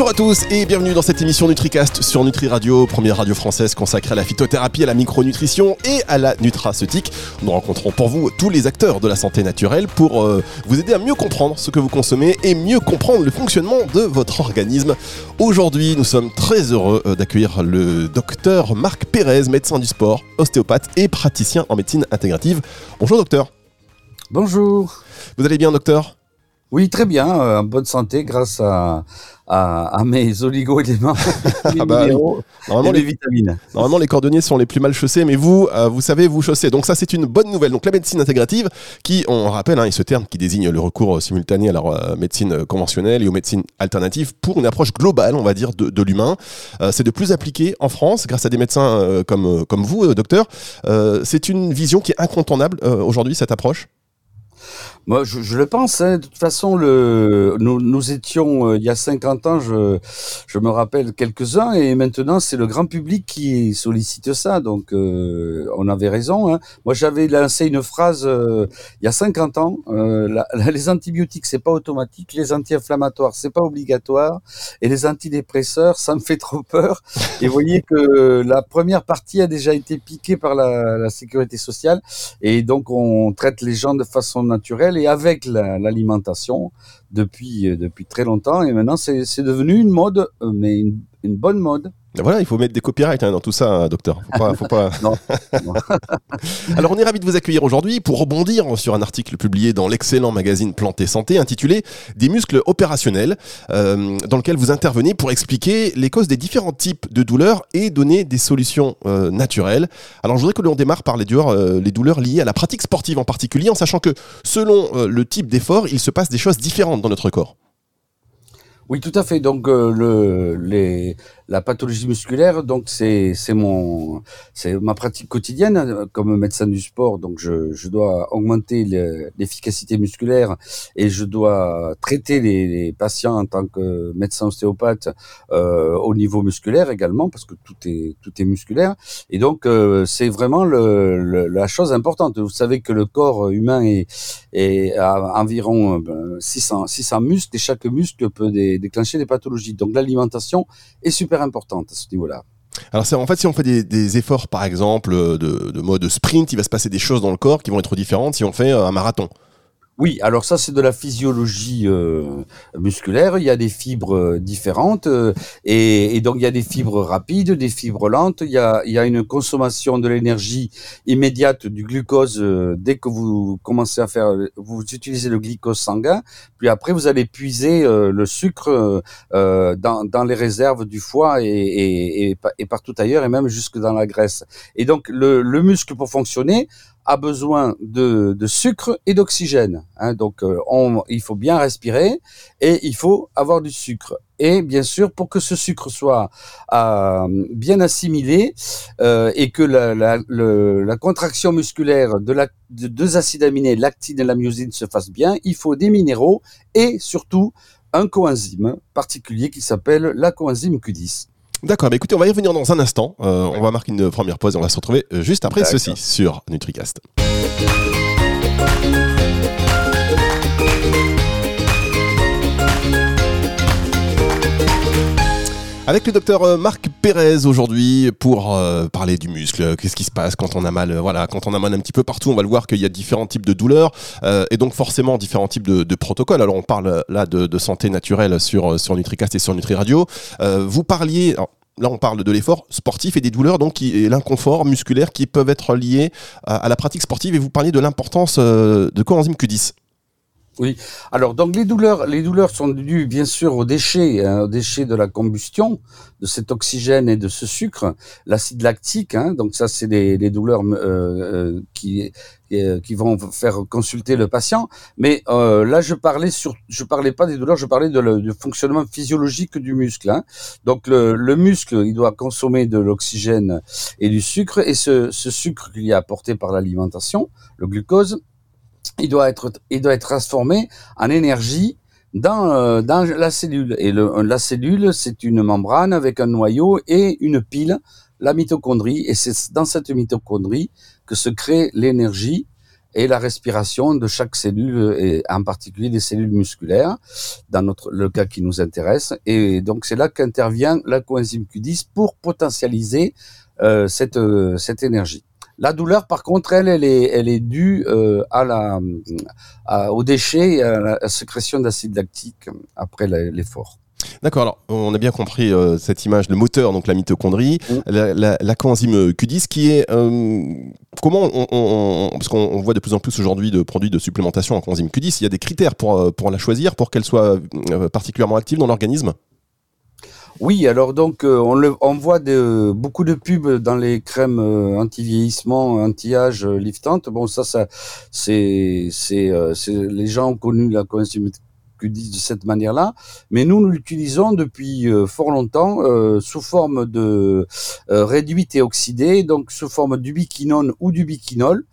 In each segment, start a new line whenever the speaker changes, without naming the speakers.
Bonjour à tous et bienvenue dans cette émission NutriCast sur Nutri Radio, première radio française consacrée à la phytothérapie, à la micronutrition et à la nutraceutique. Nous rencontrons pour vous tous les acteurs de la santé naturelle pour euh, vous aider à mieux comprendre ce que vous consommez et mieux comprendre le fonctionnement de votre organisme. Aujourd'hui, nous sommes très heureux euh, d'accueillir le docteur Marc Pérez, médecin du sport, ostéopathe et praticien en médecine intégrative. Bonjour docteur.
Bonjour.
Vous allez bien docteur?
Oui, très bien, euh, en bonne santé grâce à, à, mes oligo-éléments, ah bah, normalement, les vitamines.
Normalement, les cordonniers sont les plus mal chaussés, mais vous, euh, vous savez vous chausser. Donc ça, c'est une bonne nouvelle. Donc la médecine intégrative, qui, on rappelle, hein, ce terme qui désigne le recours simultané à la euh, médecine conventionnelle et aux médecines alternatives pour une approche globale, on va dire, de, l'humain. c'est de plus appliqué en France grâce à des médecins comme, comme vous, docteur. c'est une vision qui est incontournable aujourd'hui, cette approche?
Moi, je, je, le pense. Hein. De toute façon, le, nous, nous étions euh, il y a 50 ans, je, je me rappelle quelques-uns, et maintenant c'est le grand public qui sollicite ça. Donc, euh, on avait raison. Hein. Moi, j'avais lancé une phrase euh, il y a 50 ans. La, les antibiotiques, c'est pas automatique. Les anti-inflammatoires, c'est pas obligatoire. Et les antidépresseurs, ça me fait trop peur. Et vous voyez que la première partie a déjà été piquée par la, la sécurité sociale, et donc on traite les gens de façon naturelle avec l'alimentation depuis, euh, depuis très longtemps. Et maintenant, c'est devenu une mode, euh, mais une bonne mode.
Voilà, il faut mettre des copyrights hein, dans tout ça, hein, docteur. Faut pas, faut pas... non, Alors, on est ravi de vous accueillir aujourd'hui pour rebondir sur un article publié dans l'excellent magazine Planté Santé intitulé Des muscles opérationnels, euh, dans lequel vous intervenez pour expliquer les causes des différents types de douleurs et donner des solutions euh, naturelles. Alors, je voudrais que l'on démarre par les douleurs, euh, les douleurs liées à la pratique sportive en particulier, en sachant que selon le type d'effort, il se passe des choses différentes dans notre corps.
Oui, tout à fait. Donc le, les, la pathologie musculaire, donc c'est c'est mon c'est ma pratique quotidienne hein, comme médecin du sport. Donc je, je dois augmenter l'efficacité musculaire et je dois traiter les, patients en tant que médecin ostéopathe euh, au niveau musculaire également parce que tout est tout est musculaire. Et donc euh, c'est vraiment le, la chose importante. Vous savez que le corps humain est, est à environ 600 euh, 600 muscles et chaque muscle peut déclencher des pathologies. Donc l'alimentation est super importante à ce niveau-là.
Alors en fait si on fait des, efforts par exemple de, de, mode sprint, il va se passer des choses dans le corps qui vont être différentes si on fait un marathon.
Oui, alors ça c'est de la physiologie euh, musculaire. Il y a des fibres euh, différentes euh, et, donc il y a des fibres rapides, des fibres lentes. Il y a, il y a une consommation de l'énergie immédiate du glucose dès que vous commencez à faire, vous utilisez le glucose sanguin. Puis après vous allez puiser le sucre dans, dans, les réserves du foie et, et, et, partout ailleurs et même jusque dans la graisse. Et donc le, le muscle pour fonctionner a besoin de, sucre et d'oxygène. Hein, donc, euh, il faut bien respirer et il faut avoir du sucre. Et bien sûr, pour que ce sucre soit euh, bien assimilé euh, et que la, contraction musculaire de, la, de deux acides aminés, l'actine et la myosine, se fasse bien, il faut des minéraux et surtout un coenzyme particulier qui s'appelle la coenzyme Q10.
D'accord, bah écoutez, on va y revenir dans un instant. Euh, on va marquer une première pause et on va se retrouver euh, juste après ceci sur NutriCast. Avec le docteur euh, Marc Pérez aujourd'hui pour parler du muscle, qu'est-ce qui se passe quand on a mal, voilà, quand on a mal un petit peu partout, on va le voir qu'il y a différents types de douleurs et donc forcément différents types de, protocoles. Alors on parle là de, santé naturelle sur, sur NutriCast et sur Nutri Radio. vous parliez, là on parle de l'effort sportif et des douleurs donc et l'inconfort musculaire qui peuvent être liés à, la pratique sportive et vous parliez de l'importance euh, de coenzyme Q10.
Oui. Alors donc les douleurs, les douleurs sont dues bien sûr aux déchets, hein, aux déchets de la combustion de cet oxygène et de ce sucre, l'acide lactique. Hein, donc ça c'est des, douleurs euh, euh, qui euh, qui vont faire consulter le patient. Mais là je parlais sur, je parlais pas des douleurs, je parlais de du fonctionnement physiologique du muscle. Hein. Donc le, le, muscle il doit consommer de l'oxygène et du sucre et ce, ce sucre qu'il y a apporté par l'alimentation, le glucose il doit être, il doit être transformé en énergie dans, euh, la cellule. Et la cellule, c'est une membrane avec un noyau et une pile, la mitochondrie. Et c'est dans cette mitochondrie que se crée l'énergie et la respiration de chaque cellule, et en particulier des cellules musculaires, dans notre, le cas qui nous intéresse. Et donc c'est là qu'intervient la coenzyme Q10 pour potentialiser euh, cette, euh, cette énergie. La douleur, par contre, elle, elle est, elle est due euh, à la, à, aux déchets et à la sécrétion d'acide lactique après l'effort.
D'accord, alors on a bien compris euh, cette image, le moteur, donc la mitochondrie, mm. la, la, coenzyme Q10 qui est... Euh, comment on, Parce qu'on voit de plus en plus aujourd'hui de produits de supplémentation en coenzyme Q10, il y a des critères pour, euh, pour la choisir, pour qu'elle soit particulièrement active dans l'organisme?
Oui, alors donc on, le, on voit beaucoup de pubs dans les crèmes anti-vieillissement, anti-âge, liftantes. Bon, ça, ça c'est, c'est, les gens ont connu la disent de cette manière-là, mais nous, nous l'utilisons depuis euh, fort longtemps euh, sous forme de euh, réduite et oxydée, donc sous forme d'ubiquinone ou d'ubiquinol.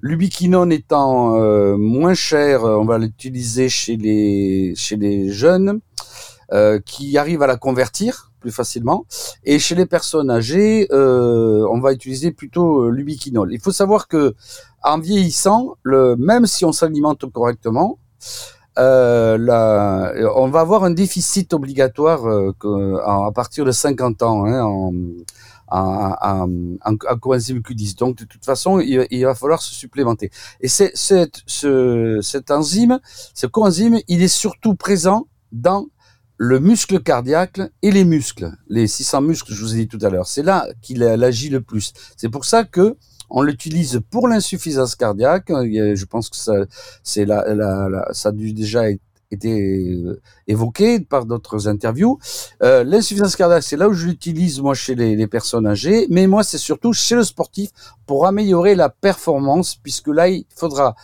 L'ubiquinone étant moins cher, on va l'utiliser chez les chez les jeunes qui arrivent à la convertir plus facilement. Et chez les personnes âgées, on va utiliser plutôt l'ubiquinol. Il faut savoir que en vieillissant, même si on s'alimente correctement, euh, on va avoir un déficit obligatoire euh, à partir de 50 ans hein, en, en, en, en, coenzyme Q10. Donc de toute façon, il, va falloir se supplémenter. Et c'est, ce, cet enzyme, ce coenzyme, il est surtout présent dans le muscle cardiaque et les muscles, les 600 muscles je vous ai dit tout à l'heure. C'est là qu'il agit le plus. C'est pour ça que on l'utilise pour l'insuffisance cardiaque. Je pense que ça a déjà été euh, évoqué par d'autres interviews. Euh, l'insuffisance cardiaque, c'est là où je l'utilise moi chez les, personnes âgées, mais moi c'est surtout chez le sportif pour améliorer la performance, puisque là il faudra,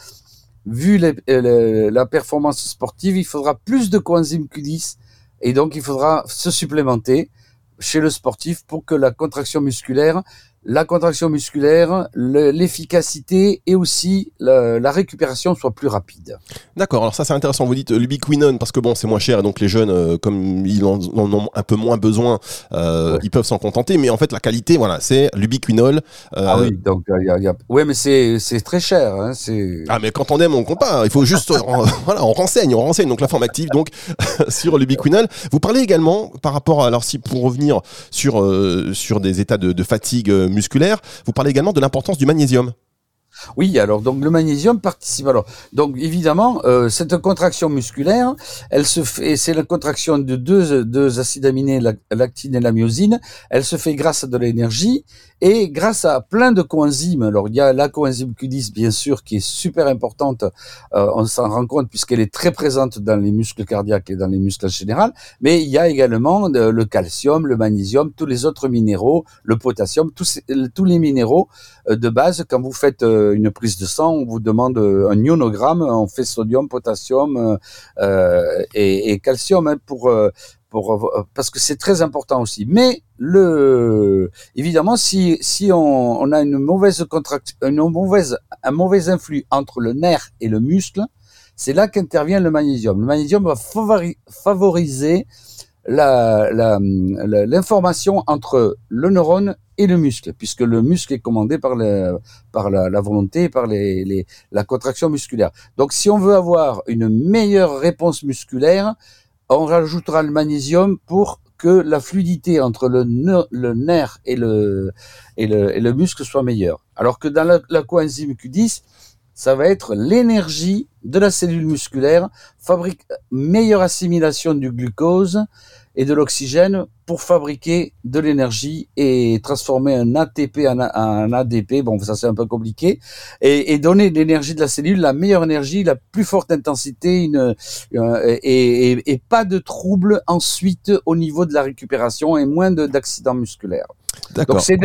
vu euh, la performance sportive, il faudra plus de coenzyme Q10 et donc il faudra se supplémenter chez le sportif pour que la contraction musculaire la contraction musculaire, l'efficacité et aussi la, récupération soit plus rapide.
D'accord, alors ça c'est intéressant, vous dites l'ubiquinone parce que bon c'est moins cher et donc les jeunes euh, comme ils en, ont un peu moins besoin, euh, ils peuvent s'en contenter, mais en fait la qualité voilà c'est l'ubiquinol.
Euh, ah oui, donc il y a, ouais mais c'est très cher. Hein,
ah mais quand on aime on compte pas, il faut juste voilà on renseigne, on renseigne donc la forme active donc sur l'ubiquinol. Vous parlez également par rapport à, alors si pour revenir sur sur des états de, de fatigue musculaire. Vous parlez également de l'importance du magnésium.
Oui, alors donc le magnésium participe. Alors donc évidemment euh, cette contraction musculaire, elle se fait, c'est la contraction de deux, deux acides aminés, la lactine et la myosine. Elle se fait grâce à de l'énergie et grâce à plein de coenzymes. Alors il y a la coenzyme Q10 bien sûr qui est super importante. Euh, on s'en rend compte puisqu'elle est très présente dans les muscles cardiaques et dans les muscles en général. Mais il y a également le calcium, le magnésium, tous les autres minéraux, le potassium, tous, tous les minéraux euh, de base quand vous faites euh, une prise de sang, on vous demande euh, un ionogramme, on fait sodium, potassium et, calcium hein, pour pour, parce que c'est très important aussi. Mais le, évidemment, si, si on, on a une mauvaise contraction, une mauvaise, un mauvais influx entre le nerf et le muscle, c'est là qu'intervient le magnésium. Le magnésium va favoriser l'information la, entre le neurone et le muscle, puisque le muscle est commandé par, par la, volonté, par les, la contraction musculaire. Donc si on veut avoir une meilleure réponse musculaire, on rajoutera le magnésium pour que la fluidité entre le, le nerf et le, et, le, et le muscle soit meilleure. Alors que dans la, la coenzyme Q10, ça va être l'énergie de la cellule musculaire, fabrique meilleure assimilation du glucose et de l'oxygène pour fabriquer de l'énergie et transformer un ATP en, un ADP. Bon, ça c'est un peu compliqué. Et, et donner l'énergie de la cellule, la meilleure énergie, la plus forte intensité, une, euh, et, et, et, pas de troubles ensuite au niveau de la récupération et moins d'accidents musculaires. Donc c'est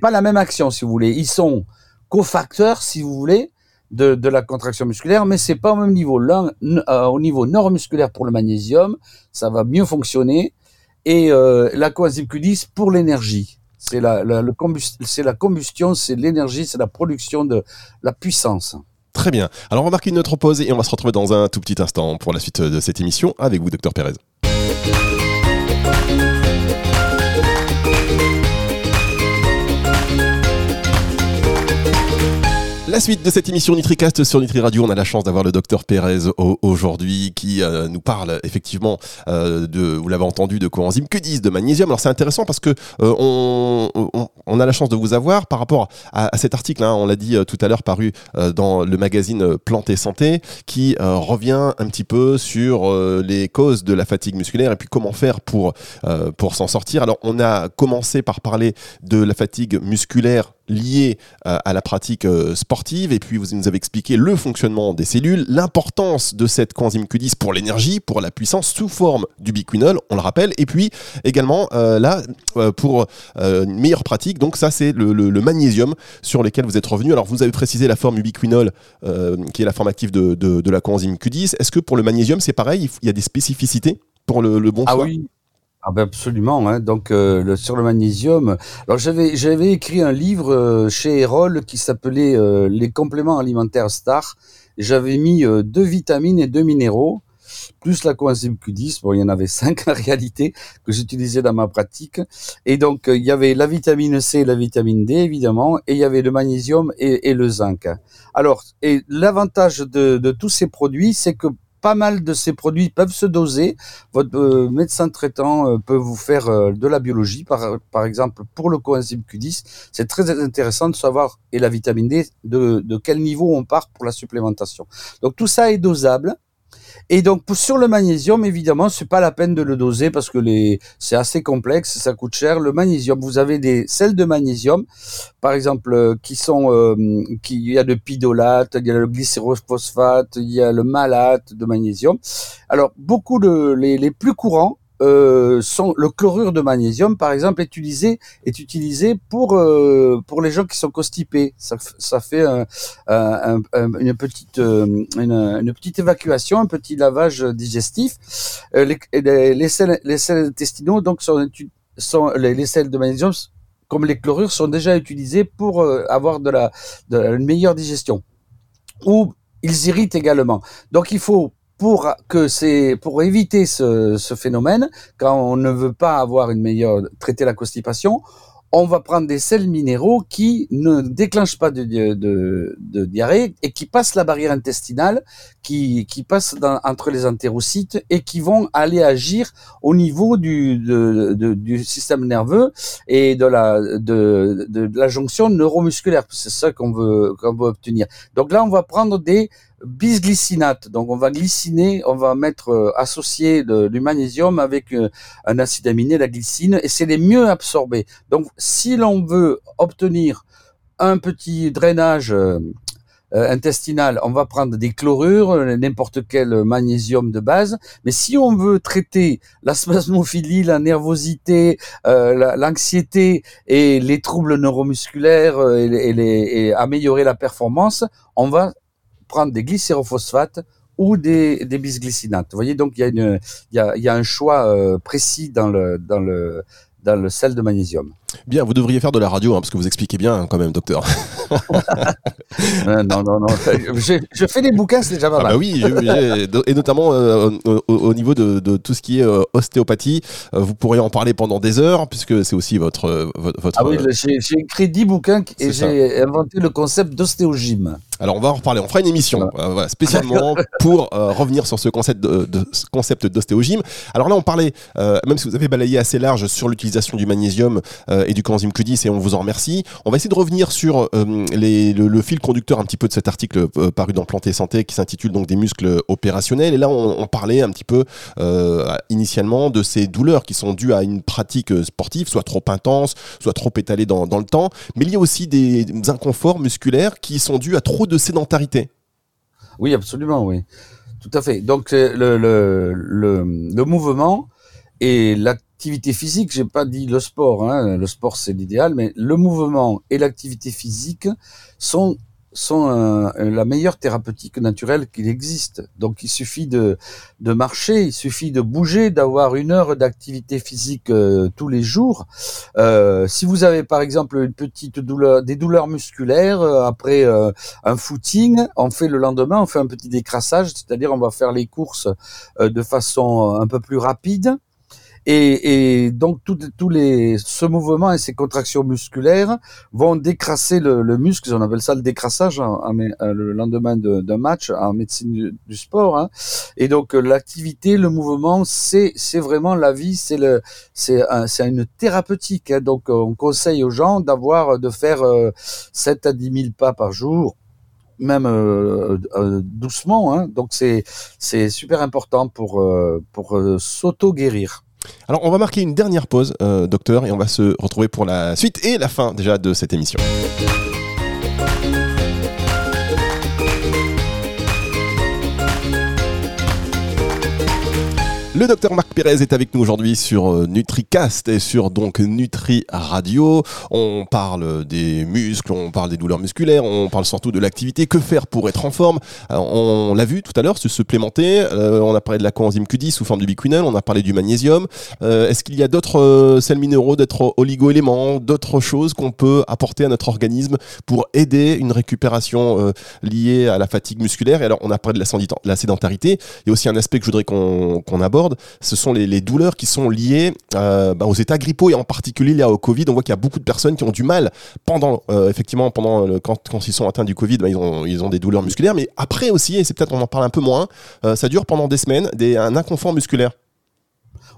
pas la même action si vous voulez. Ils sont cofacteurs si vous voulez de, de, la contraction musculaire, mais c'est pas au même niveau. Là, euh, au niveau neuromusculaire pour le magnésium, ça va mieux fonctionner. Et euh, la coenzyme Q10 pour l'énergie. C'est la, le c'est la combustion, c'est l'énergie, c'est la production de la puissance.
Très bien. Alors on va marquer une autre pause et on va se retrouver dans un tout petit instant pour la suite de cette émission avec vous, docteur Pérez. La suite de cette émission NutriCast sur Nutri Radio, on a la chance d'avoir le docteur Pérez aujourd'hui qui euh, nous parle effectivement euh, de, vous l'avez entendu, de coenzyme Q10, de magnésium? Alors c'est intéressant parce que euh, on, a la chance de vous avoir par rapport à, à cet article, hein, on l'a dit tout à l'heure, paru dans le magazine Planté Santé, qui revient un petit peu sur les causes de la fatigue musculaire et puis comment faire pour, pour s'en sortir. Alors on a commencé par parler de la fatigue musculaire liée à la pratique sportive et puis vous nous avez expliqué le fonctionnement des cellules, l'importance de cette coenzyme Q10 pour l'énergie, pour la puissance sous forme du biquinol, on le rappelle, et puis également euh, là euh, pour euh, une meilleure pratique, donc ça c'est le, magnésium sur lequel vous êtes revenu. Alors vous avez précisé la forme ubiquinol qui est la forme active de, la coenzyme Q10. Est-ce que pour le magnésium c'est pareil, il y a des spécificités pour le, bon
ah
choix?
oui. Ah ben absolument. Hein. Donc euh, sur le magnésium. Alors j'avais j'avais écrit un livre euh, chez Erol qui s'appelait euh, Les compléments alimentaires Star. J'avais mis deux vitamines et deux minéraux plus la coenzyme Q10. Bon, il y en avait cinq en réalité que j'utilisais dans ma pratique. Et donc il y avait la vitamine C, et la vitamine D évidemment, et il y avait le magnésium et, le zinc. Alors et l'avantage de tous ces produits, c'est que pas mal de ces produits peuvent se doser. Votre euh, médecin traitant euh, peut vous faire euh, de la biologie, par, exemple pour le coenzyme Q10. C'est très intéressant de savoir, et la vitamine D, de quel niveau on part pour la supplémentation. Donc tout ça est dosable. Et donc sur le magnésium, évidemment, c'est pas la peine de le doser parce que c'est assez complexe, ça coûte cher. Le magnésium, vous avez des sels de magnésium, par exemple, euh, qui sont, euh, il y a le pidolate, il y a le glycérophosphate, il y a le malate de magnésium. Alors beaucoup de les plus courants euh, sont, le chlorure de magnésium, par exemple, est utilisé, est utilisé pour, euh, pour les gens qui sont constipés. Ça, ça fait un, un, une, petite, euh, une, petite évacuation, un petit lavage digestif. Euh, les, les, les, sels, les intestinaux, donc, sont, sont les, les sels de magnésium, comme les chlorures, sont déjà utilisés pour avoir de la, de la une meilleure digestion. Ou ils irritent également. Donc, il faut pour que c'est pour éviter ce, ce, phénomène, quand on ne veut pas avoir une meilleure traiter la constipation, on va prendre des sels minéraux qui ne déclenchent pas de, de, de, diarrhée et qui passent la barrière intestinale, qui, qui passent dans, entre les entérocytes et qui vont aller agir au niveau du, de, du système nerveux et de la, de, de, la jonction neuromusculaire. C'est ça qu'on veut, qu'on veut obtenir. Donc là, on va prendre des bisglycinate. Donc on va glyciner, on va mettre euh, associer du magnésium avec euh, un acide aminé, la glycine, et c'est les mieux absorbés. Donc si l'on veut obtenir un petit drainage euh, intestinal, on va prendre des chlorures, n'importe quel magnésium de base. Mais si on veut traiter la spasmophilie, la nervosité, l'anxiété et les troubles neuromusculaires et, et améliorer la performance, on va prendre des glycérophosphates ou des, des bisglycinates. Vous voyez, donc il y a, une, il y a, il y a un choix euh, précis dans le, dans le, dans le sel de magnésium.
Bien, vous devriez faire de la radio, hein, parce que vous expliquez bien hein, quand même, docteur.
non, non, non. Je, je, fais des bouquins, c'est déjà pas ah
mal. bah oui, et notamment euh, au, niveau de, de, tout ce qui est euh, ostéopathie, euh, vous pourriez en parler pendant des heures, puisque c'est aussi votre, votre...
Ah oui, j'ai écrit 10 bouquins et j'ai inventé le concept d'ostéogym.
Alors on va en reparler, on fera une émission voilà. spécialement pour revenir sur ce concept de, de concept d'ostéogym. Alors là on parlait, même si vous avez balayé assez large sur l'utilisation du magnésium et du coenzyme Q10 et on vous en remercie. On va essayer de revenir sur euh, le, fil conducteur un petit peu de cet article euh, paru dans Planté Santé qui s'intitule donc des muscles opérationnels. Et là, on, parlait un petit peu euh, initialement de ces douleurs qui sont dues à une pratique sportive, soit trop intense, soit trop étalée dans, le temps. Mais il y a aussi des inconforts musculaires qui sont dus à trop de sédentarité.
Oui, absolument, oui. Tout à fait. Donc le, mouvement et l'activité physique, j'ai pas dit le sport, hein, le sport c'est l'idéal, mais le mouvement et l'activité physique sont sont euh, la meilleure thérapeutique naturelle qu'il existe. Donc il suffit de, marcher, il suffit de bouger, d'avoir une heure d'activité physique euh, tous les jours. Euh, si vous avez par exemple une petite douleur, des douleurs musculaires après un footing, on fait le lendemain, on fait un petit décrassage, c'est-à-dire on va faire les courses de façon un peu plus rapide Et, donc tous les ce mouvement et ces contractions musculaires vont décrasser le, muscle, on appelle ça le décrassage hein, le lendemain d'un match en médecine du, sport. Hein. Et donc l'activité, le mouvement, c'est c'est vraiment la vie, c'est le c'est c'est une thérapeutique. Hein. Donc on conseille aux gens d'avoir de faire 7 à 10 000 pas par jour même euh, euh, doucement. Hein. Donc c'est c'est super important pour euh, pour s'auto guérir.
Alors on va marquer une dernière pause, docteur, et on va se retrouver pour la suite et la fin déjà de cette émission. Le docteur Marc Pérez est avec nous aujourd'hui sur euh, NutriCast et sur donc Nutri Radio. On parle des muscles, on parle des douleurs musculaires, on parle surtout de l'activité. Que faire pour être en forme? On l'a vu tout à l'heure, se supplémenter. Euh, on a parlé de la coenzyme Q10 sous forme du biquinol, on a parlé du magnésium. Euh, est-ce qu'il y a d'autres sels minéraux, d'autres oligo-éléments, d'autres choses qu'on peut apporter à notre organisme pour aider une récupération liée à la fatigue musculaire? Et alors, on a parlé de la sédentarité. Il y a aussi un aspect que je voudrais qu'on aborde ce sont les, douleurs qui sont liées euh, bah, aux états grippaux et en particulier liées au Covid. On voit qu'il y a beaucoup de personnes qui ont du mal pendant, euh, effectivement, pendant quand, ils sont atteints du Covid, bah, ils, ont, des douleurs musculaires, mais après aussi, et c'est peut-être on en parle un peu moins, euh, ça dure pendant des semaines, des, un inconfort musculaire.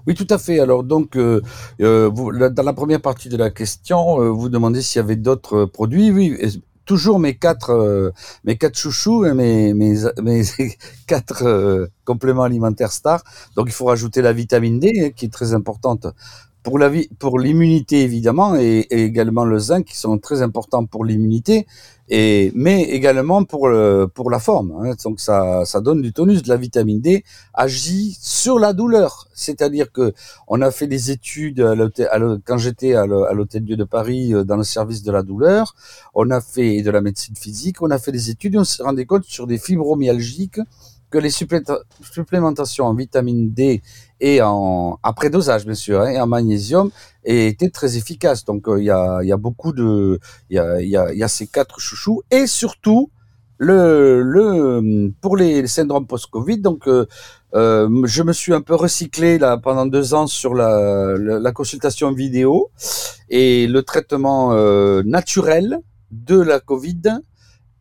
Oui, tout à fait. Alors donc, dans la première partie de la question, vous demandez s'il y avait d'autres produits. Oui, toujours mes quatre euh, mes quatre chouchous et mes mes, mes quatre euh, compléments alimentaires stars. Donc il faut rajouter la vitamine D hein, qui est très importante pour la vie, pour l'immunité évidemment et, également le zinc qui sont très importants pour l'immunité et mais également pour le, pour la forme. Hein. Donc ça ça donne du tonus. De la vitamine D agit sur la douleur, c'est-à-dire que on a fait des études à quand j'étais à l'hôtel Dieu de Paris euh, dans le service de la douleur, on a fait de la médecine physique, on a fait des études on s'est rendu compte sur des fibromyalgiques que les supplémentations en vitamine D et en après dosage bien sûr hein, et en magnésium étaient très efficaces. Donc euh, il y, a, beaucoup de il y a, ces quatre chouchous et surtout le le pour les syndromes post-Covid. Donc euh, euh, je me suis un peu recyclé là pendant deux ans sur la, consultation vidéo et le traitement naturel de la Covid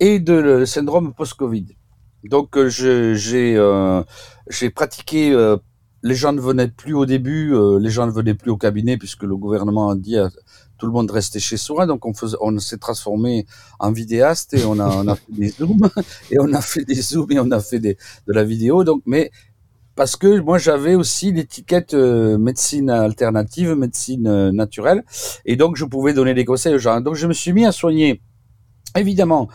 et de le syndrome post-Covid. Donc j'ai pratiqué. Les gens ne venaient plus au début, les gens ne venaient plus au cabinet puisque le gouvernement a dit à tout le monde de rester chez soi. Donc on on s'est transformé en vidéaste et on a, on a fait des zooms et on a fait des zooms et on a fait des, de la vidéo. Donc mais parce que moi j'avais aussi l'étiquette médecine alternative, médecine naturelle, et donc je pouvais donner des conseils aux gens. Donc je me suis mis à soigner, évidemment,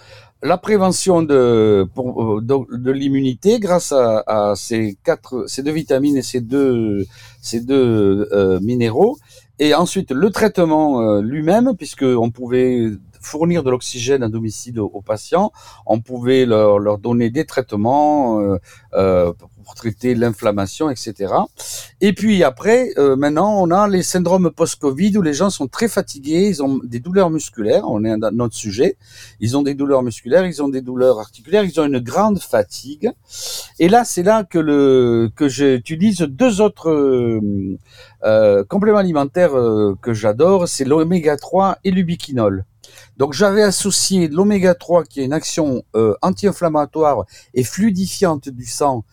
la prévention euh, de, l'immunité grâce à, ces quatre, deux vitamines et ces deux, ces deux euh, minéraux. Et ensuite le traitement euh, lui-même, puisque on pouvait fournir de l'oxygène à domicile aux, patients, on pouvait leur, donner des traitements euh, euh pour traiter l'inflammation, etc. Et puis après, euh, maintenant, on a les syndromes post-Covid où les gens sont très fatigués, ils ont des douleurs musculaires, on est dans notre sujet, ils ont des douleurs musculaires, ils ont des douleurs articulaires, ils ont une grande fatigue. Et là, c'est là que le que j'utilise deux autres euh, euh compléments alimentaires que j'adore, c'est l'oméga 3 et l'ubiquinol. Donc j'avais associé l'oméga 3 qui est une action euh, anti-inflammatoire et fluidifiante du sang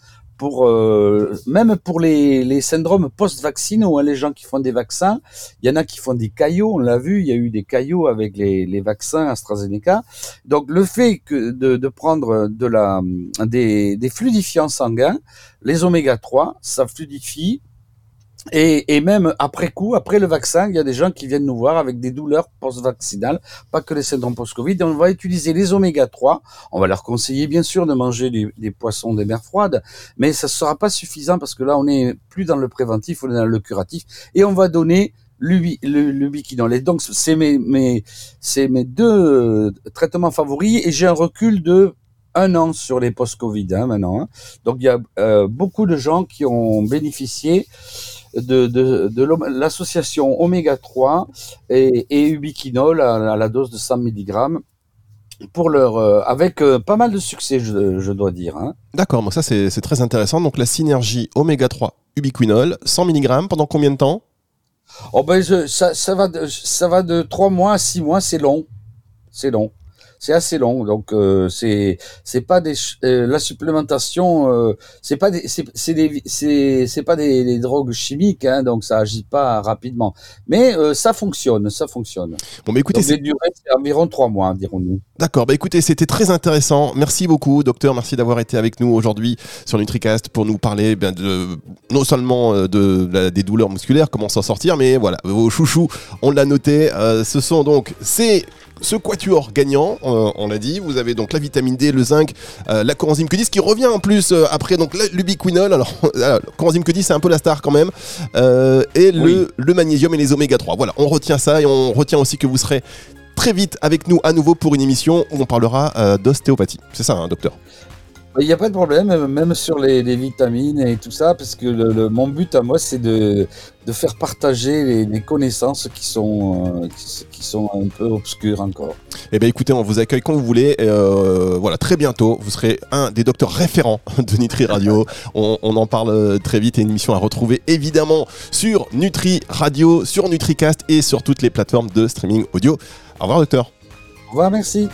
pour euh, même pour les, syndromes post-vaccinaux, hein, les gens qui font des vaccins, il y en a qui font des caillots, on l'a vu, il y a eu des caillots avec les, vaccins AstraZeneca. Donc le fait de, prendre des fluidifiants sanguins, les oméga 3, ça fluidifie et, et, même après coup, après le vaccin, il y a des gens qui viennent nous voir avec des douleurs post-vaccinales, pas que les syndromes post-Covid. on va utiliser les oméga 3. On va leur conseiller bien sûr de manger des, poissons des mers froides, mais ça ne sera pas suffisant parce que là, on est plus dans le préventif, on est dans le curatif. Et on va donner l'ubiquinol. Et donc, c'est mes, mes, mes deux euh, traitements favoris et j'ai un recul de un an sur les post-Covid hein, maintenant. Hein. Donc, il y a euh, beaucoup de gens qui ont bénéficié de, de, de l'association oméga 3 et, et ubiquinol à, la dose de 100 mg pour leur, euh, avec euh, pas mal de succès, je, je dois dire. Hein.
D'accord, ça c'est très intéressant. Donc la synergie oméga 3 ubiquinol, 100 mg pendant combien de temps?
Oh ben je, ça, ça, va de, ça va de 3 mois à 6 mois, c'est long. C'est long c'est assez long. Donc euh, c'est c'est pas des euh, la supplémentation, euh, c'est pas des c'est c'est des c'est c'est pas des, des, drogues chimiques, hein, donc ça agit pas rapidement. Mais ça fonctionne, ça fonctionne.
Bon, mais écoutez,
c'est durée c'est environ trois mois, dirons-nous.
D'accord. Bah écoutez, c'était très intéressant. Merci beaucoup, docteur. Merci d'avoir été avec nous aujourd'hui sur NutriCast pour nous parler ben, de non seulement de, des douleurs musculaires, comment s'en sortir, mais voilà, vos chouchous, on l'a noté. ce sont donc ces ce quatuor gagnant, euh, on l'a dit, vous avez donc la vitamine D, le zinc, euh, la coenzyme Q10 qui revient en plus euh, après donc l'ubiquinol. Alors, la coenzyme Q10 c'est un peu la star quand même, et le, le magnésium et les oméga 3. Voilà, on retient ça et on retient aussi que vous serez très vite avec nous à nouveau pour une émission où on parlera d'ostéopathie. C'est ça, hein, docteur?
Il n'y a pas de problème, même sur les, vitamines et tout ça, parce que le, mon but à moi, c'est de, de, faire partager les, connaissances qui sont, euh, qui, sont un peu obscures encore.
Eh bien écoutez, on vous accueille quand vous voulez. Euh, voilà, très bientôt, vous serez un des docteurs référents de Nutri Radio. on, on, en parle très vite et une émission à retrouver évidemment sur Nutri Radio, sur NutriCast et sur toutes les plateformes de streaming audio. Au revoir docteur.
Au revoir, merci.